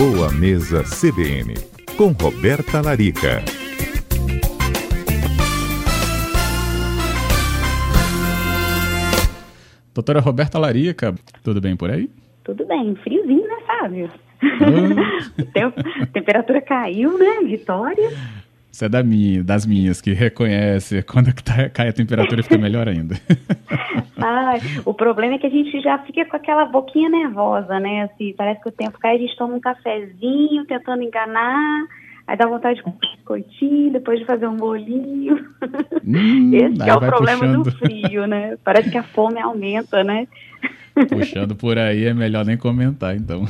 Boa Mesa CBN, com Roberta Larica. Doutora Roberta Larica, tudo bem por aí? Tudo bem, friozinho, né, Fábio? Ah. temperatura caiu, né? Vitória. Você é da minha, das minhas, que reconhece quando tá, cai a temperatura fica melhor ainda. Ai, o problema é que a gente já fica com aquela boquinha nervosa, né? Assim, parece que o tempo cai, a gente toma um cafezinho tentando enganar, aí dá vontade de comer um biscoitinho, depois de fazer um bolinho. Hum, Esse é o problema puxando. do frio, né? Parece que a fome aumenta, né? Puxando por aí é melhor nem comentar, então.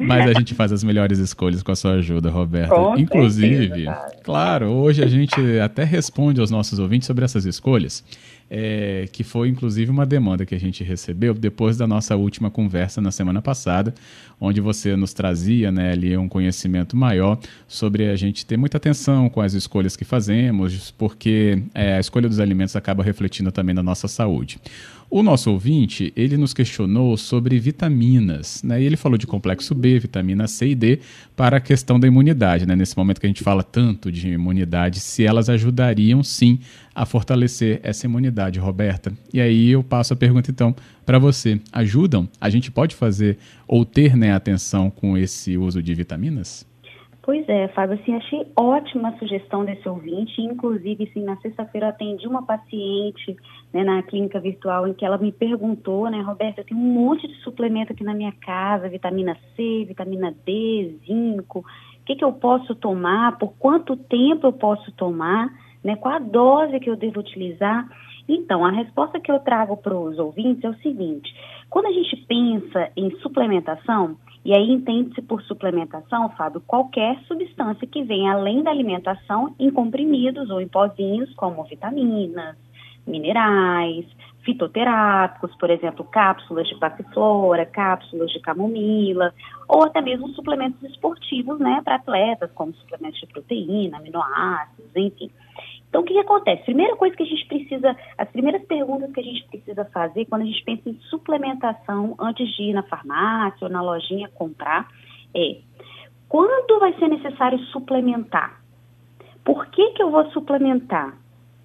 Mas a gente faz as melhores escolhas com a sua ajuda, Roberta. Com Inclusive, certeza, claro, hoje a gente até responde aos nossos ouvintes sobre essas escolhas é, que foi inclusive uma demanda que a gente recebeu depois da nossa última conversa na semana passada, onde você nos trazia né, ali um conhecimento maior sobre a gente ter muita atenção com as escolhas que fazemos, porque é, a escolha dos alimentos acaba refletindo também na nossa saúde. O nosso ouvinte, ele nos questionou sobre vitaminas, né? E ele falou de complexo B, vitamina C e D para a questão da imunidade, né? Nesse momento que a gente fala tanto de imunidade, se elas ajudariam sim a fortalecer essa imunidade, Roberta. E aí eu passo a pergunta então para você. Ajudam? A gente pode fazer ou ter né, atenção com esse uso de vitaminas? Pois é, Fábio, assim, achei ótima a sugestão desse ouvinte. Inclusive, assim, na sexta-feira atendi uma paciente né, na clínica virtual em que ela me perguntou, né, Roberta, eu tenho um monte de suplemento aqui na minha casa, vitamina C, vitamina D, zinco. O que, que eu posso tomar? Por quanto tempo eu posso tomar? Né, qual a dose que eu devo utilizar? Então, a resposta que eu trago para os ouvintes é o seguinte: quando a gente pensa em suplementação, e aí entende-se por suplementação, Fábio, qualquer substância que venha além da alimentação em comprimidos ou em pozinhos, como vitaminas, minerais, fitoterápicos, por exemplo, cápsulas de passiflora, cápsulas de camomila, ou até mesmo suplementos esportivos, né, para atletas, como suplementos de proteína, aminoácidos, enfim. Então, o que, que, acontece? Primeira coisa que a gente precisa, as primeiras perguntas que a gente precisa fazer quando a gente pensa em suplementação antes de ir na farmácia ou na lojinha comprar é: quando vai ser necessário suplementar? Por que, que eu vou suplementar?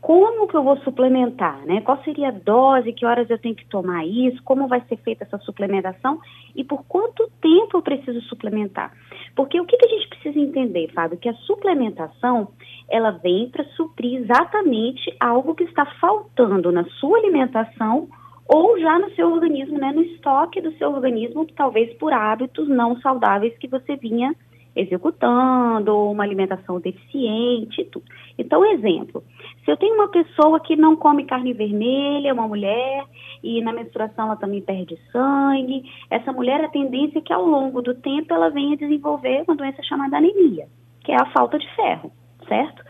Como que eu vou suplementar, né? Qual seria a dose, que horas eu tenho que tomar isso, como vai ser feita essa suplementação e por quanto tempo eu preciso suplementar. Porque o que, que a gente precisa entender, Fábio, que a suplementação, ela vem para suprir exatamente algo que está faltando na sua alimentação ou já no seu organismo, né, no estoque do seu organismo, talvez por hábitos não saudáveis que você vinha executando, uma alimentação deficiente e tudo. Então, exemplo, se eu tenho uma pessoa que não come carne vermelha, uma mulher, e na menstruação ela também perde sangue, essa mulher, a tendência é que ao longo do tempo ela venha desenvolver uma doença chamada anemia, que é a falta de ferro, certo?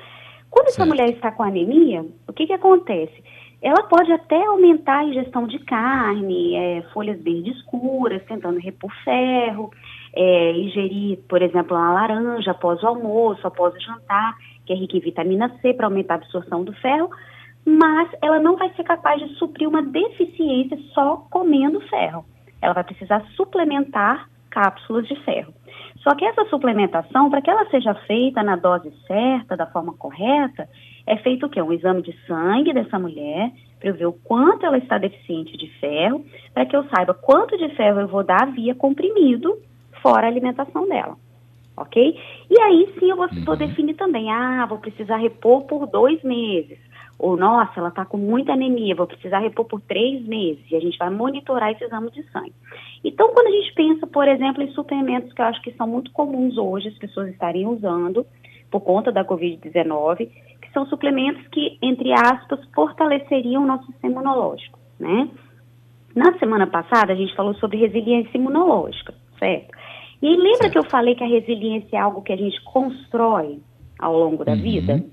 Quando certo. essa mulher está com anemia, o que, que acontece? Ela pode até aumentar a ingestão de carne, é, folhas verdes escuras, tentando repor ferro, é, ingerir, por exemplo, uma laranja após o almoço, após o jantar, que é rica em vitamina C para aumentar a absorção do ferro, mas ela não vai ser capaz de suprir uma deficiência só comendo ferro. Ela vai precisar suplementar cápsulas de ferro. Só que essa suplementação, para que ela seja feita na dose certa, da forma correta, é feito o quê? Um exame de sangue dessa mulher, para eu ver o quanto ela está deficiente de ferro, para que eu saiba quanto de ferro eu vou dar via comprimido, fora a alimentação dela ok? E aí sim eu vou, vou uhum. definir também, ah, vou precisar repor por dois meses. Ou, nossa, ela está com muita anemia, vou precisar repor por três meses. E a gente vai monitorar esse exame de sangue. Então, quando a gente pensa, por exemplo, em suplementos que eu acho que são muito comuns hoje, as pessoas estarem usando por conta da Covid-19, que são suplementos que, entre aspas, fortaleceriam o nosso sistema imunológico, né? Na semana passada, a gente falou sobre resiliência imunológica, certo? E aí, lembra certo. que eu falei que a resiliência é algo que a gente constrói ao longo da uhum. vida?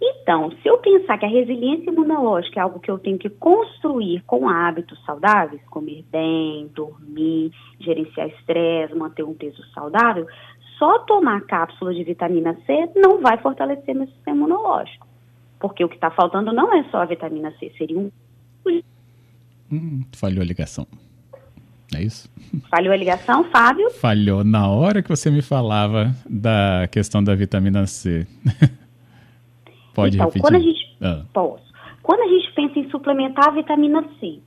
Então, se eu pensar que a resiliência imunológica é algo que eu tenho que construir com hábitos saudáveis, comer bem, dormir, gerenciar estresse, manter um peso saudável, só tomar cápsula de vitamina C não vai fortalecer meu sistema imunológico. Porque o que está faltando não é só a vitamina C, seria um. Hum, falhou a ligação. É isso? Falhou a ligação, Fábio? Falhou na hora que você me falava da questão da vitamina C. Pode então, repetir? Quando a gente, ah. Posso. Quando a gente pensa em suplementar a vitamina C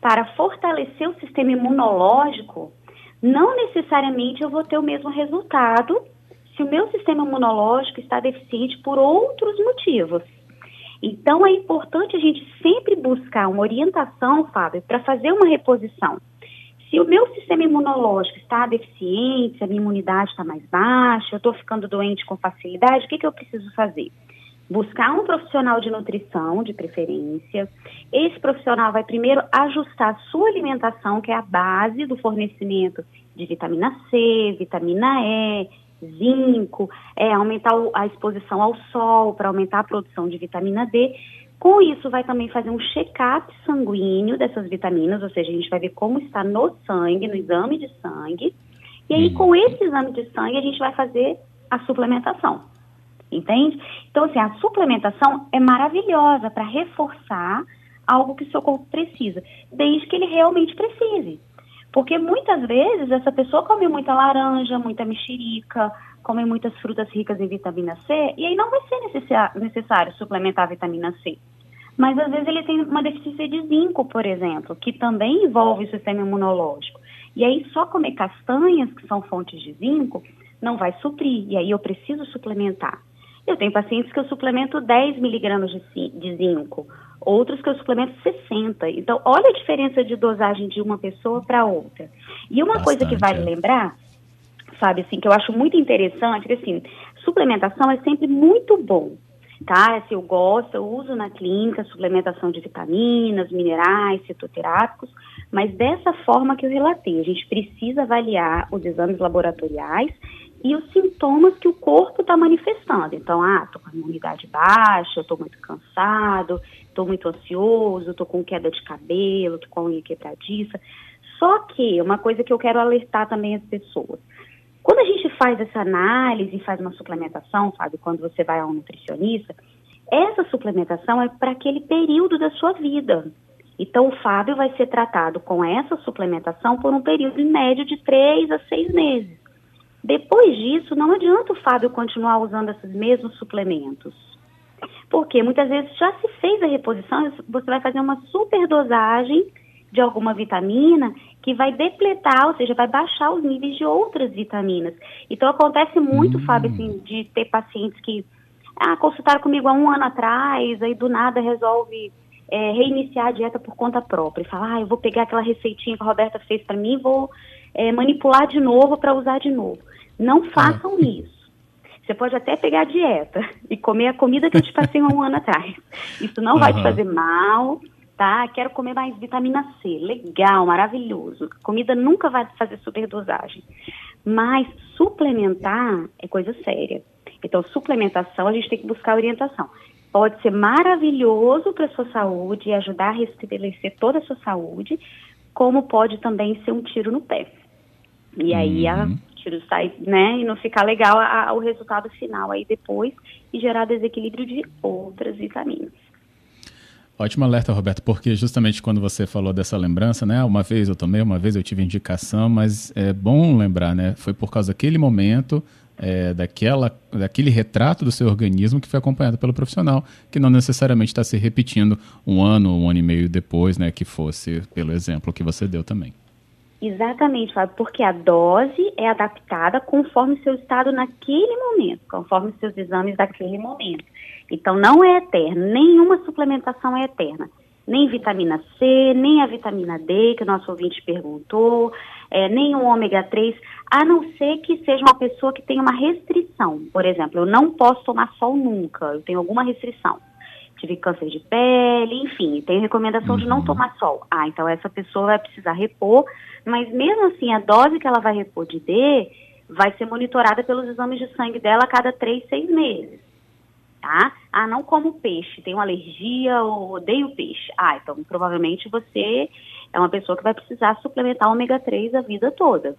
para fortalecer o sistema imunológico, não necessariamente eu vou ter o mesmo resultado se o meu sistema imunológico está deficiente por outros motivos. Então, é importante a gente sempre buscar uma orientação, Fábio, para fazer uma reposição. Se o meu sistema imunológico está deficiente, se a minha imunidade está mais baixa, eu estou ficando doente com facilidade, o que, que eu preciso fazer? Buscar um profissional de nutrição, de preferência. Esse profissional vai primeiro ajustar a sua alimentação, que é a base do fornecimento de vitamina C, vitamina E, zinco, é, aumentar a exposição ao sol para aumentar a produção de vitamina D. Com isso, vai também fazer um check-up sanguíneo dessas vitaminas, ou seja, a gente vai ver como está no sangue, no exame de sangue. E aí, com esse exame de sangue, a gente vai fazer a suplementação. Entende? Então, assim, a suplementação é maravilhosa para reforçar algo que o seu corpo precisa, desde que ele realmente precise. Porque muitas vezes essa pessoa come muita laranja, muita mexerica, come muitas frutas ricas em vitamina C, e aí não vai ser necessário suplementar a vitamina C. Mas às vezes ele tem uma deficiência de zinco, por exemplo, que também envolve o sistema imunológico. E aí só comer castanhas, que são fontes de zinco, não vai suprir. E aí eu preciso suplementar. Eu tenho pacientes que eu suplemento 10 miligramas de zinco, outros que eu suplemento 60. Então, olha a diferença de dosagem de uma pessoa para outra. E uma Bastante, coisa que vale é. lembrar, sabe, assim, que eu acho muito interessante, que assim, suplementação é sempre muito bom, tá? Se eu gosto, eu uso na clínica suplementação de vitaminas, minerais, fitoterápicos, mas dessa forma que eu relatei, a gente precisa avaliar os exames laboratoriais e os sintomas que o corpo está manifestando. Então, ah, estou com a imunidade baixa, estou muito cansado, estou muito ansioso, estou com queda de cabelo, estou com a unha quebradiça. Só que uma coisa que eu quero alertar também as pessoas. Faz essa análise faz uma suplementação, sabe, quando você vai a um nutricionista, essa suplementação é para aquele período da sua vida. Então, o Fábio vai ser tratado com essa suplementação por um período em médio de três a seis meses. Depois disso, não adianta o Fábio continuar usando esses mesmos suplementos. Porque muitas vezes já se fez a reposição, você vai fazer uma superdosagem de alguma vitamina que vai depletar, ou seja, vai baixar os níveis de outras vitaminas. Então acontece muito, hum. Fábio, assim, de ter pacientes que ah, consultaram comigo há um ano atrás, aí do nada resolve é, reiniciar a dieta por conta própria e falar, ah, eu vou pegar aquela receitinha que a Roberta fez para mim e vou é, manipular de novo para usar de novo. Não façam é. isso. Você pode até pegar a dieta e comer a comida que eu te passei há um ano atrás. Isso não uhum. vai te fazer mal, tá? Quero comer mais vitamina C. Legal, maravilhoso. Comida nunca vai fazer superdosagem. Mas suplementar é coisa séria. Então, suplementação, a gente tem que buscar orientação. Pode ser maravilhoso para a sua saúde e ajudar a restabelecer toda a sua saúde, como pode também ser um tiro no pé. E aí uhum. a tiro sai, né, e não ficar legal a, a, o resultado final aí depois e gerar desequilíbrio de outras vitaminas. Ótimo alerta, Roberto, porque justamente quando você falou dessa lembrança, né? Uma vez eu tomei, uma vez eu tive indicação, mas é bom lembrar, né? Foi por causa daquele momento, é, daquela, daquele retrato do seu organismo que foi acompanhado pelo profissional, que não necessariamente está se repetindo um ano, um ano e meio depois, né? Que fosse pelo exemplo que você deu também. Exatamente, Fábio, porque a dose é adaptada conforme o seu estado naquele momento, conforme os seus exames daquele momento. Então não é eterno, nenhuma suplementação é eterna. Nem vitamina C, nem a vitamina D, que o nosso ouvinte perguntou, é, nem o ômega 3, a não ser que seja uma pessoa que tenha uma restrição. Por exemplo, eu não posso tomar sol nunca, eu tenho alguma restrição tive câncer de pele, enfim, tem recomendação uhum. de não uhum. tomar sol. Ah, então essa pessoa vai precisar repor, mas mesmo assim a dose que ela vai repor de D vai ser monitorada pelos exames de sangue dela a cada três, seis meses. Tá? Ah, não como peixe, tenho alergia ou odeio peixe. Ah, então provavelmente você é uma pessoa que vai precisar suplementar ômega 3 a vida toda.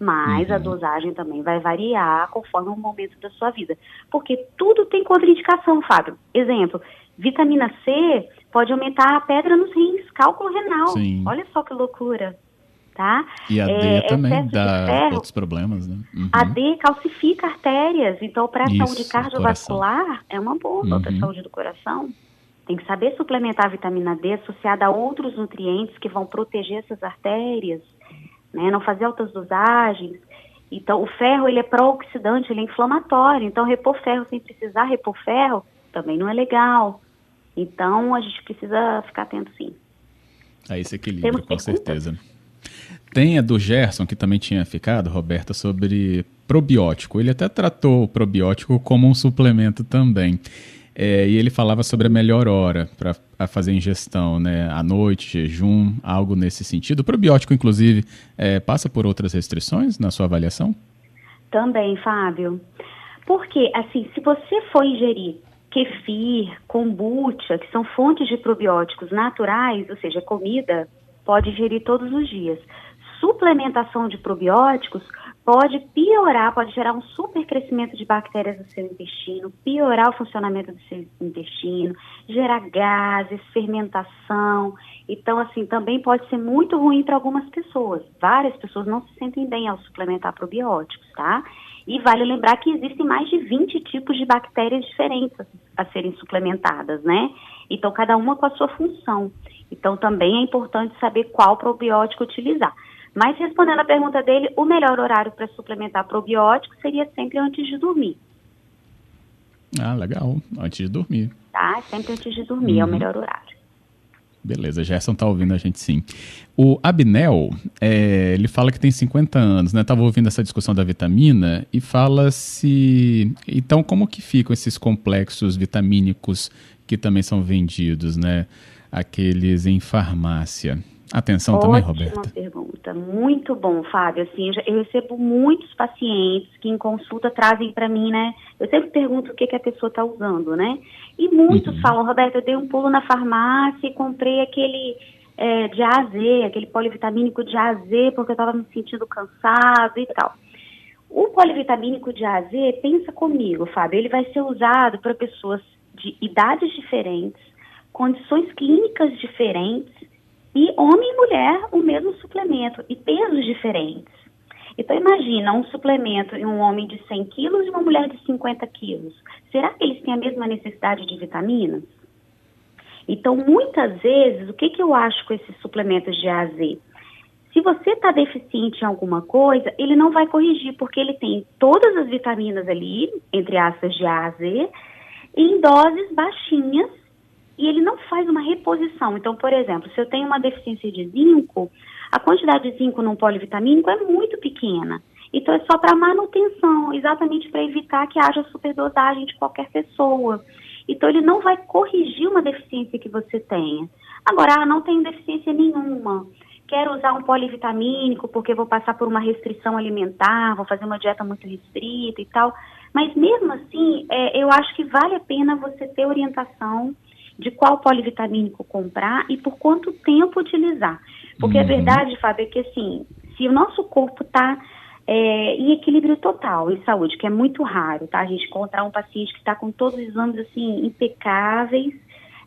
Mas uhum. a dosagem também vai variar conforme o momento da sua vida. Porque tudo tem contraindicação, Fábio. Exemplo, Vitamina C pode aumentar a pedra nos rins, cálculo renal. Sim. Olha só que loucura. Tá? E a D é, também dá ferro, outros problemas, né? Uhum. A D calcifica artérias, então para a saúde cardiovascular coração. é uma boa uhum. para a saúde do coração. Tem que saber suplementar a vitamina D associada a outros nutrientes que vão proteger essas artérias, né? Não fazer altas dosagens. Então, o ferro, ele é pró-oxidante, ele é inflamatório. Então, repor ferro sem precisar repor ferro também não é legal. Então, a gente precisa ficar atento, sim. A esse equilíbrio, Temos com certeza. Tem a do Gerson, que também tinha ficado, Roberta, sobre probiótico. Ele até tratou o probiótico como um suplemento também. É, e ele falava sobre a melhor hora para fazer ingestão, né? À noite, jejum, algo nesse sentido. O probiótico, inclusive, é, passa por outras restrições na sua avaliação? Também, Fábio. Porque, assim, se você for ingerir kefir, kombucha, que são fontes de probióticos naturais, ou seja, comida, pode ingerir todos os dias. Suplementação de probióticos pode piorar, pode gerar um supercrescimento de bactérias no seu intestino, piorar o funcionamento do seu intestino, gerar gases, fermentação. Então, assim, também pode ser muito ruim para algumas pessoas. Várias pessoas não se sentem bem ao suplementar probióticos, tá? E vale lembrar que existem mais de 20 tipos de bactérias diferentes a, serem suplementadas, né? Então, cada uma com a sua função. Então, também é importante saber qual probiótico utilizar. Mas respondendo a pergunta dele, o melhor horário para suplementar probiótico seria sempre antes de dormir. Ah, legal. Antes de dormir. Tá, sempre antes de dormir, uhum. é o uhum. melhor horário. Beleza, Gerson tá ouvindo a gente sim. O Abnel, é, ele fala que tem 50 anos, né? Tava ouvindo essa discussão da vitamina e fala se... Então, como que ficam esses complexos vitamínicos que também são vendidos, né? Aqueles em farmácia. Atenção Ótima também, Roberta. pergunta, muito bom, Fábio. Assim, eu, recebo muitos pacientes que em consulta trazem para mim, né? Eu sempre pergunto o que, que a pessoa está usando, né? E muitos uhum. falam, Roberta, eu dei um pulo na farmácia e comprei aquele é, de A a Z, aquele polivitamínico de A a Z, porque eu estava me sentindo cansado e tal. O polivitamínico de A a Z, pensa comigo, Fábio, ele vai ser usado para pessoas de idades diferentes, condições clínicas diferentes e homem e mulher, o mesmo suplemento, e pesos diferentes. Então, imagina um suplemento em um homem de 100 quilos e uma mulher de 50 quilos. Será que eles têm a mesma necessidade de vitaminas? Então, muitas vezes, o que, que eu acho com esses suplementos de A a Z? Se você está deficiente em alguma coisa, ele não vai corrigir, porque ele tem todas as vitaminas ali, entre aspas, de A a Z, em doses baixinhas e ele não faz uma reposição. Então, por exemplo, se eu tenho uma deficiência de zinco, a quantidade de zinco num polivitamínico é muito pequena. Então, é só para manutenção, exatamente para evitar que haja superdosagem de qualquer pessoa. Então, ele não vai corrigir uma deficiência que você tenha. Agora, ah, não tenho deficiência nenhuma. Quero usar um polivitamínico porque vou passar por uma restrição alimentar, vou fazer uma dieta muito restrita e tal. Mas mesmo assim, é, eu acho que vale a pena você ter orientação de qual polivitamínico comprar e por quanto tempo utilizar. Porque uhum. a verdade, Fábio, é que assim, se o nosso corpo está é, em equilíbrio total em saúde, que é muito raro, tá? A gente encontrar um paciente que está com todos os exames assim impecáveis,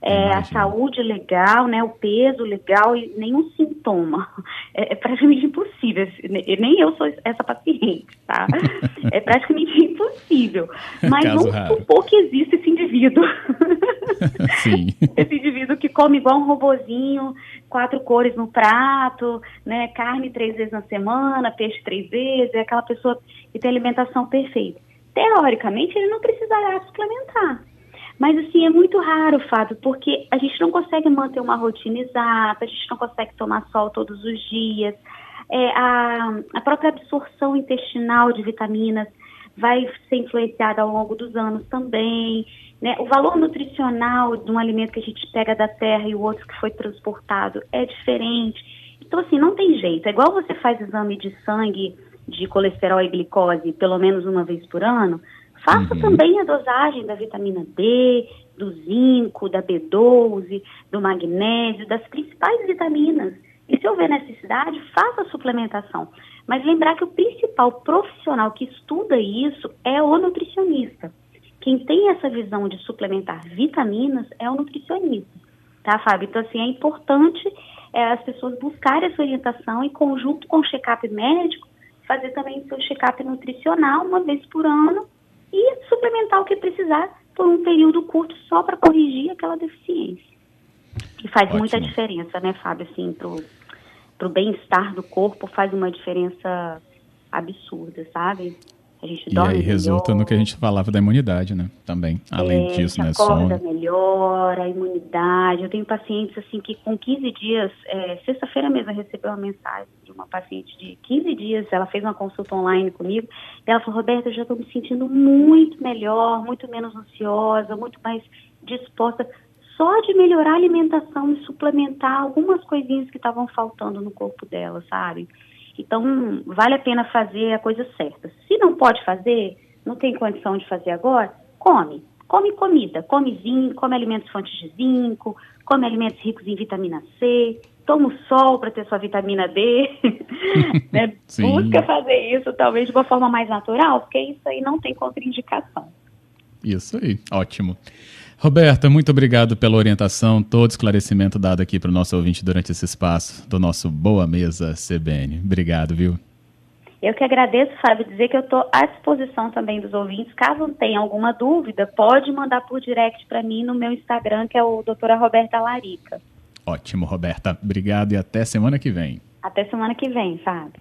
é, a saúde legal, né, o peso legal e nenhum sintoma. É, é praticamente impossível. Nem eu sou essa paciente, tá? é praticamente impossível. Mas vamos raro. supor que existe esse indivíduo. Sim. esse indivíduo que come igual um robozinho, quatro cores no prato, né, carne três vezes na semana, peixe três vezes, é aquela pessoa que tem alimentação perfeita. Teoricamente, ele não precisará suplementar. Mas, assim, é muito raro, Fábio, porque a gente não consegue manter uma rotina exata, a gente não consegue tomar sol todos os dias. É, a, a própria absorção intestinal de vitaminas vai ser influenciada ao longo dos anos também. Né? O valor nutricional de um alimento que a gente pega da terra e o outro que foi transportado é diferente. Então, assim, não tem jeito. É igual você faz exame de sangue de colesterol e glicose pelo menos uma vez por ano, Faça uhum. também a dosagem da vitamina D, do zinco, da B12, do magnésio, das principais vitaminas. E se houver necessidade, faça a suplementação. Mas lembrar que o principal profissional que estuda isso é o nutricionista. Quem tem essa visão de suplementar vitaminas é o nutricionista. tá, Fábio? Então, assim, é importante é, as pessoas buscarem essa orientação em conjunto com o check-up médico, fazer também o seu check-up nutricional uma vez por ano e suplementar o que precisar por um período curto só para corrigir aquela deficiência. Que faz Ótimo. muita diferença, né, Fábio, assim, pro, pro bem-estar do corpo faz uma diferença absurda, sabe? A gente dorme e aí resulta melhor. no que a gente falava da imunidade, né? Também, além é, disso, né? Acorda sono. melhor, a imunidade. Eu tenho pacientes, assim, que com 15 dias, é, sexta-feira mesmo, eu recebi uma mensagem de uma paciente de 15 dias, ela fez uma consulta online comigo, e ela falou, Roberta, eu já estou me sentindo muito melhor, muito menos ansiosa, muito mais disposta, só de melhorar a alimentação e suplementar algumas coisinhas que estavam faltando no corpo dela, sabe? Então, vale a pena fazer a coisa certa. Se não pode fazer, não tem condição de fazer agora, come. Come comida, come zinco, come alimentos fontes de zinco, come alimentos ricos em vitamina C, toma o sol para ter sua vitamina D. né? Busca fazer isso talvez de uma forma mais natural, porque isso aí não tem contraindicação. Isso aí, ótimo. Roberta, muito obrigado pela orientação, todo esclarecimento dado aqui para o nosso ouvinte durante esse espaço do nosso Boa Mesa CBN. Obrigado, viu? Eu que agradeço, Fábio, dizer que eu estou à disposição também dos ouvintes. Caso tenha alguma dúvida, pode mandar por direct para mim no meu Instagram, que é o doutora Roberta Larica. Ótimo, Roberta. Obrigado e até semana que vem. Até semana que vem, Fábio.